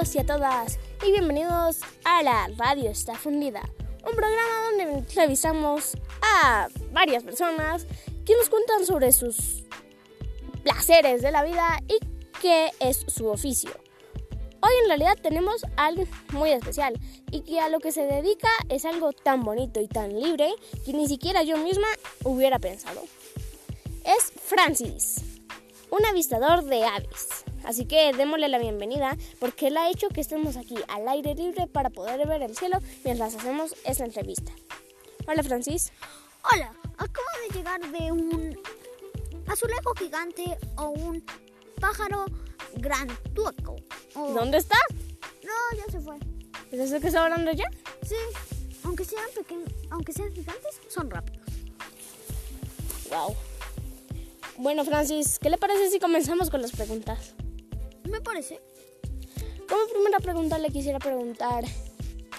y a todas y bienvenidos a la Radio Está Fundida, un programa donde entrevistamos a varias personas que nos cuentan sobre sus placeres de la vida y qué es su oficio. Hoy en realidad tenemos a alguien muy especial y que a lo que se dedica es algo tan bonito y tan libre que ni siquiera yo misma hubiera pensado. Es Francis, un avistador de aves. Así que démosle la bienvenida porque él ha hecho que estemos aquí al aire libre para poder ver el cielo mientras hacemos esta entrevista. Hola Francis. Hola, acabo de llegar de un azulejo gigante o un pájaro granduoco. o- ¿Dónde está? No, ya se fue. ¿Es eso que está hablando ya? Sí, aunque sean pequeños, aunque sean gigantes, son rápidos. Wow. Bueno Francis, ¿qué le parece si comenzamos con las preguntas? Me parece. Como primera pregunta le quisiera preguntar,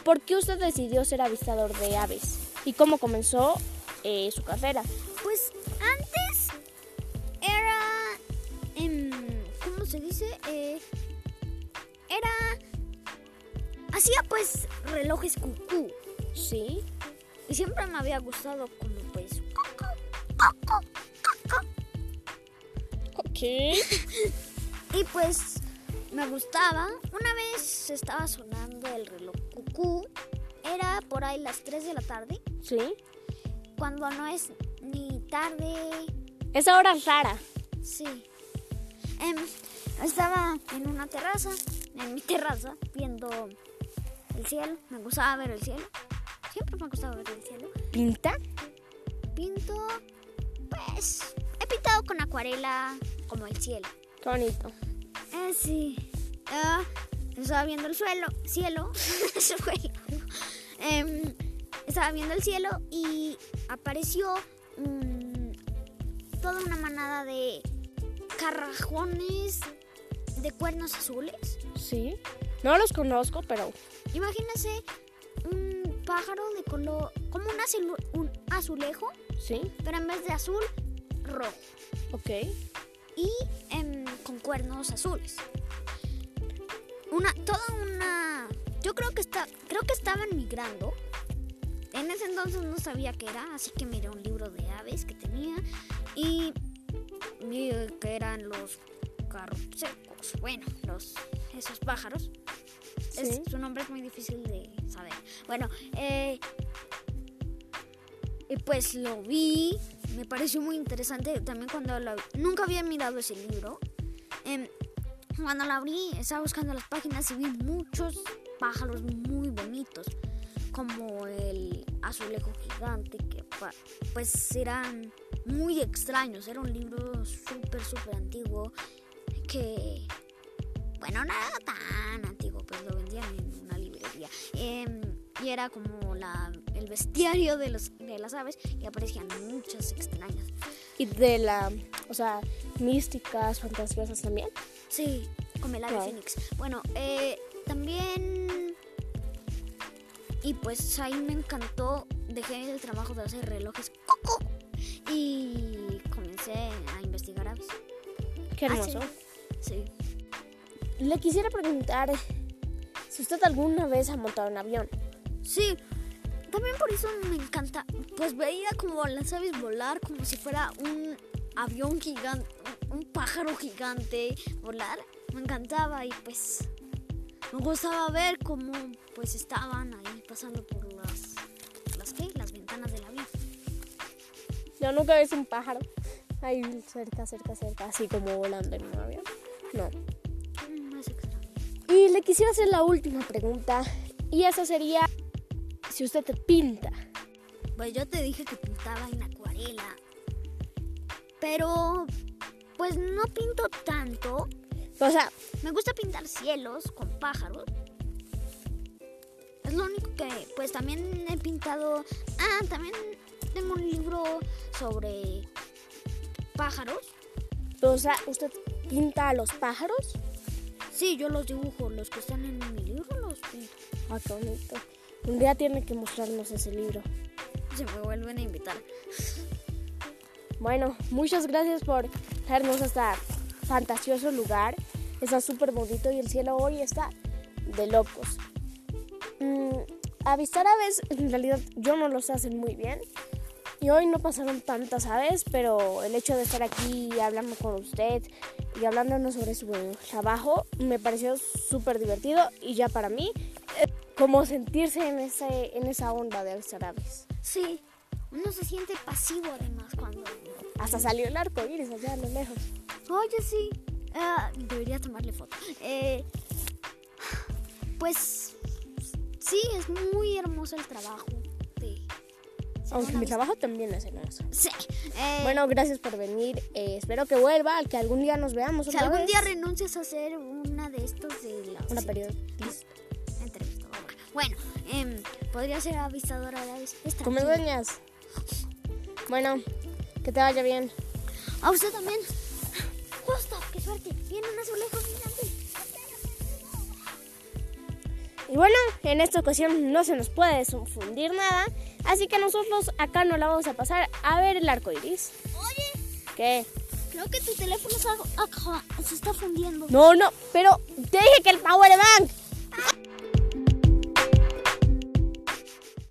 ¿por qué usted decidió ser avistador de aves? ¿Y cómo comenzó eh, su carrera? Pues antes era, em, ¿cómo se dice? Eh, era, hacía pues relojes cucú Sí. y siempre me había gustado como pues. Ok. Y pues me gustaba. Una vez estaba sonando el reloj cucú. Era por ahí las 3 de la tarde. Sí. Cuando no es ni tarde. Es rara. Sí. Em, estaba en una terraza. En mi terraza. Viendo el cielo. Me gustaba ver el cielo. Siempre me gustaba ver el cielo. ¿Pinta? Pinto. Pues. He pintado con acuarela. Como el cielo. Qué bonito. Eh, sí. Ah, estaba viendo el suelo, cielo. suelo. Em, estaba viendo el cielo y apareció mm, toda una manada de carrajones de cuernos azules. Sí. No los conozco, pero Imagínense un pájaro de color, como un, azul- un azulejo, sí. pero en vez de azul, rojo. Ok. y em, con cuernos azules. Una, toda una. Yo creo que está, creo que estaban migrando. En ese entonces no sabía qué era, así que miré un libro de aves que tenía y vi que eran los carrocecos. Bueno, los esos pájaros. Es- su nombre es muy difícil de saber. Bueno, eh, y pues lo vi, me pareció muy interesante también cuando lo nunca había mirado ese libro. Em, cuando lo abrí, estaba buscando las páginas y vi muchos pájaros muy bonitos, como el azulejo gigante, que pues eran muy extraños. Era un libro súper, súper antiguo que, bueno, no era tan antiguo, pues lo vendían en una librería. Em, y era como la, el bestiario de, los, de las aves y aparecían muchas extrañas. ¿Y de la, o sea, místicas, fantasiosas también? Sí, como el ave Wow. fénix. Bueno, eh, también... Y pues ahí me encantó, dejé el trabajo de hacer relojes coco y comencé a investigar aves. Qué Ah, hermoso. Sí. Le quisiera preguntar si usted alguna vez ha montado un avión. Sí, también por eso me encanta. Pues veía como las aves volar como si fuera un avión gigante, un pájaro gigante volar. Me encantaba y pues me gustaba ver cómo pues estaban ahí pasando por las, las, ¿qué? las ventanas del avión. Yo nunca visto un pájaro ahí cerca, cerca, cerca, así como volando en un avión. No. Mm, es extraño. Y le quisiera hacer la última pregunta. Y esa sería si usted te pinta. Pues yo te dije que pintaba en acuarela. Pero pues no pinto tanto. O sea, Me gusta pintar cielos con pájaros. Es lo único que, pues también he pintado. Ah, también tengo un libro sobre pájaros. o sea, usted pinta a los pájaros. Sí, yo los dibujo, los que están en mi libro los pinto. Ah, qué bonito. Un día tiene que mostrarnos ese libro. Se me vuelven a invitar. Bueno, muchas gracias por traernos a este fantasioso lugar. Está súper bonito y el cielo hoy está de locos. Mm, avistar aves, en realidad yo no los hacen muy bien. Y hoy no pasaron tantas aves, pero el hecho de estar aquí hablando con usted y hablándonos sobre su trabajo me pareció súper divertido y ya para mí, como sentirse en, ese, en esa onda de aves. Sí, uno se siente pasivo además cuando... Hasta salió el arco iris allá a lo lejos. Oye, sí. Ah, debería tomarle foto. Eh, pues sí, es muy hermoso el trabajo. de- Aunque mi trabajo también es hermoso. Sí. eh, Bueno, gracias por venir. Eh, espero que vuelva, que algún día nos veamos. si otra algún vez. día renuncias a hacer una de estos de la Una periodista. Bueno, em, podría ser avistadora de aves. Es Come tranquila. dueñas. Bueno, que te vaya bien. A usted también. Justo, qué suerte. Viene un azulejo gigante. Y bueno, en esta ocasión no se nos puede confundir nada, así que nosotros acá no la vamos a pasar a ver el arco iris. Oye, ¿Qué? creo que tu teléfono se, se está fundiendo. No, no, pero te dije que el power bank